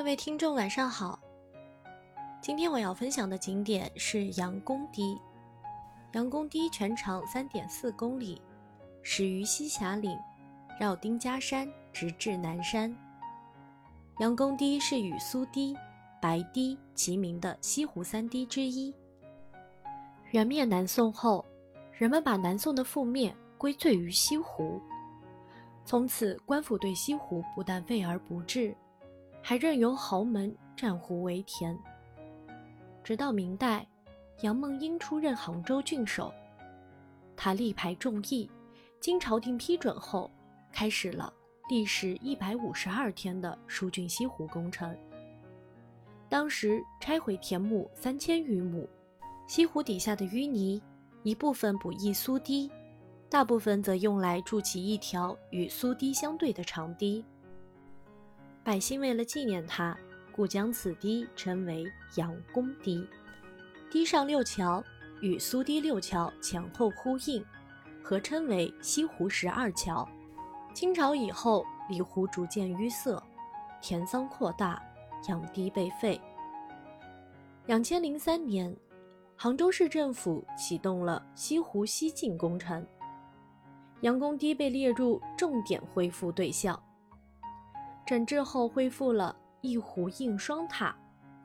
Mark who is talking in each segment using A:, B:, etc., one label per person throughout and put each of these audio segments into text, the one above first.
A: 各位听众，晚上好。今天我要分享的景点是杨公堤。杨公堤全长三点四公里，始于西峡岭，绕丁家山，直至南山。杨公堤是与苏堤、白堤齐名的西湖三堤之一。元灭南宋后，人们把南宋的覆灭归罪于西湖，从此官府对西湖不但废而不治，还任由豪门占湖为田。直到明代，杨梦英出任杭州郡守，他力排众议，经朝廷批准后，开始了历时一百五十二天的疏浚西湖工程。当时拆毁田亩三千余亩，西湖底下的淤泥一部分补益苏堤，大部分则用来筑起一条与苏堤相对的长堤。百姓为了纪念他。故将此堤称为杨公堤，堤上六桥与苏堤六桥前后呼应，合称为西湖十二桥。清朝以后，里湖逐渐淤塞，田桑扩大，养堤被废。两千零三年，杭州市政府启动了西湖西进工程，杨公堤被列入重点恢复对象。整治后，恢复了。一湖映双塔，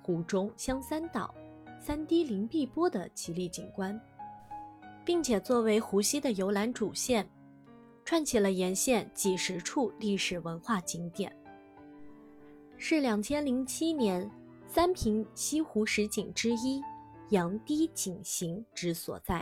A: 湖中香三岛，三堤临碧波的绮丽景观，并且作为湖西的游览主线，串起了沿线几十处历史文化景点，是两千零七年三平西湖十景之一杨堤景行之所在。